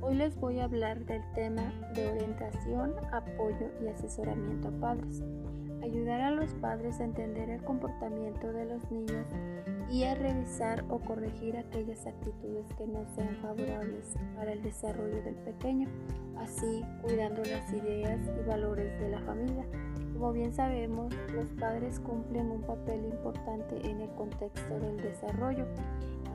Hoy les voy a hablar del tema de orientación, apoyo y asesoramiento a padres. Ayudar a los padres a entender el comportamiento de los niños y a revisar o corregir aquellas actitudes que no sean favorables para el desarrollo del pequeño, así cuidando las ideas y valores de la familia. Como bien sabemos, los padres cumplen un papel importante en el contexto del desarrollo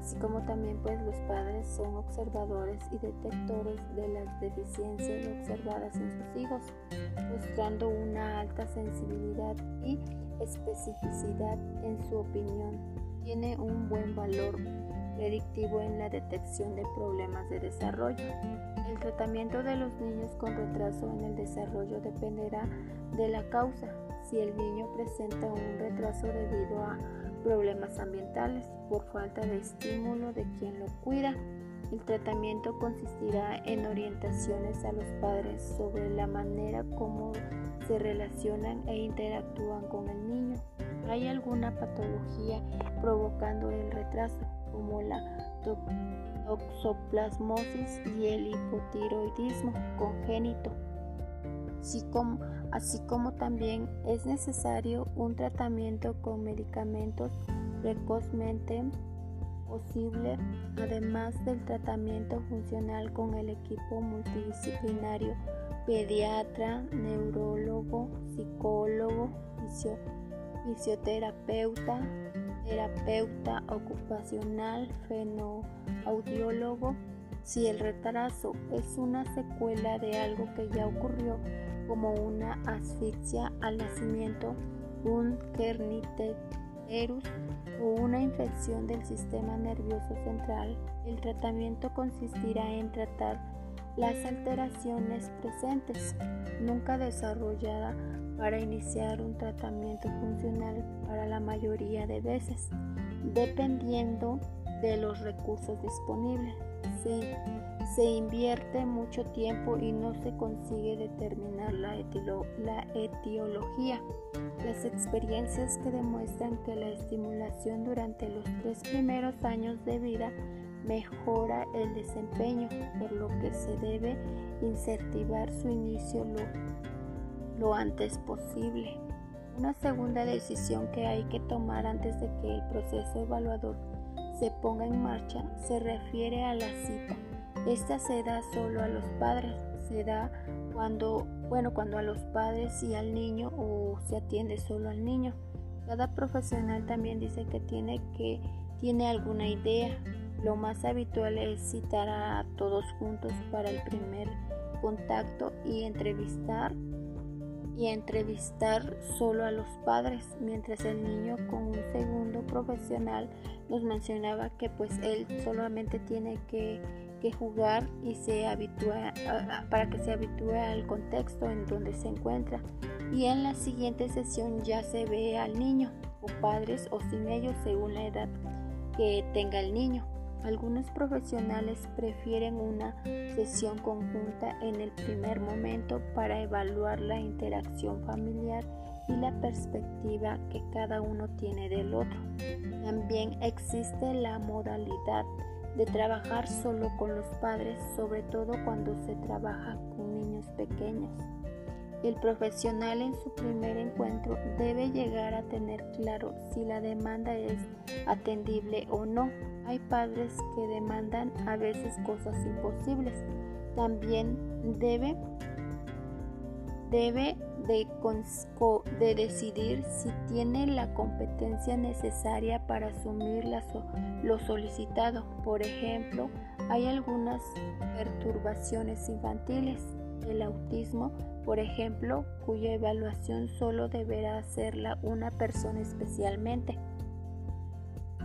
así como también pues los padres son observadores y detectores de las deficiencias observadas en sus hijos, mostrando una alta sensibilidad y especificidad en su opinión. Tiene un buen valor predictivo en la detección de problemas de desarrollo. El tratamiento de los niños con retraso en el desarrollo dependerá de la causa. Si el niño presenta un retraso debido a problemas ambientales por falta de estímulo de quien lo cuida. El tratamiento consistirá en orientaciones a los padres sobre la manera como se relacionan e interactúan con el niño. ¿Hay alguna patología provocando el retraso, como la toxoplasmosis y el hipotiroidismo congénito? Así como, también es necesario un tratamiento con medicamentos precozmente posible, además del tratamiento funcional con el equipo multidisciplinario, pediatra, neurólogo, psicólogo, fisioterapeuta, terapeuta ocupacional, fenoaudiólogo. Si el retraso es una secuela de algo que ya ocurrió, como una asfixia al nacimiento, un kernicterus o una infección del sistema nervioso central, el tratamiento consistirá en tratar las alteraciones presentes, nunca desarrollada para iniciar un tratamiento funcional para la mayoría de veces, dependiendo de los recursos disponibles. Se, invierte mucho tiempo y no se consigue determinar la, etiología. Las experiencias que demuestran que la estimulación durante los tres primeros años de vida mejora el desempeño, por lo que se debe incentivar su inicio lo, antes posible. Una segunda decisión que hay que tomar antes de que el proceso evaluador se ponga en marcha se refiere a la cita. Esta se da solo a los padres, se da cuando, bueno, cuando a los padres y al niño o se atiende solo al niño. Cada profesional también dice que tiene que tiene alguna idea. Lo más habitual es citar a todos juntos para el primer contacto y entrevistar y entrevistar solo a los padres, mientras el niño con un segundo profesional nos mencionaba que pues él solamente tiene que, jugar y se habitúa para que se habitúe al contexto en donde se encuentra y en la siguiente sesión ya se ve al niño o padres o sin ellos según la edad que tenga el niño. Algunos profesionales prefieren una sesión conjunta en el primer momento para evaluar la interacción familiar y la perspectiva que cada uno tiene del otro. También existe la modalidad de trabajar solo con los padres, sobre todo cuando se trabaja con niños pequeños. El profesional en su primer encuentro debe llegar a tener claro si la demanda es atendible o no. Hay padres que demandan a veces cosas imposibles. También debe, debe de, de decidir si tiene la competencia necesaria para asumir lo solicitado. Por ejemplo, hay algunas perturbaciones infantiles, el autismo, por ejemplo, cuya evaluación solo deberá hacerla una persona especialmente.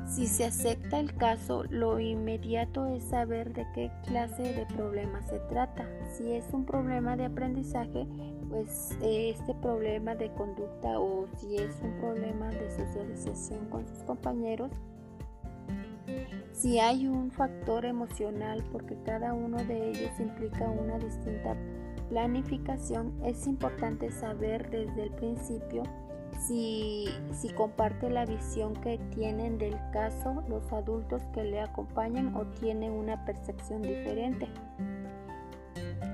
Si se acepta el caso, lo inmediato es saber de qué clase de problema se trata. Si es un problema de aprendizaje, pues este problema de conducta o si es un problema de socialización con sus compañeros, si hay un factor emocional, porque cada uno de ellos implica una distinta planificación, es importante saber desde el principio si, comparte la visión que tienen del caso los adultos que le acompañan o tiene una percepción diferente.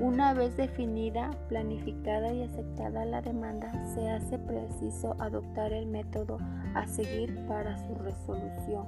Una vez definida, planificada y aceptada la demanda, se hace preciso adoptar el método a seguir para su resolución.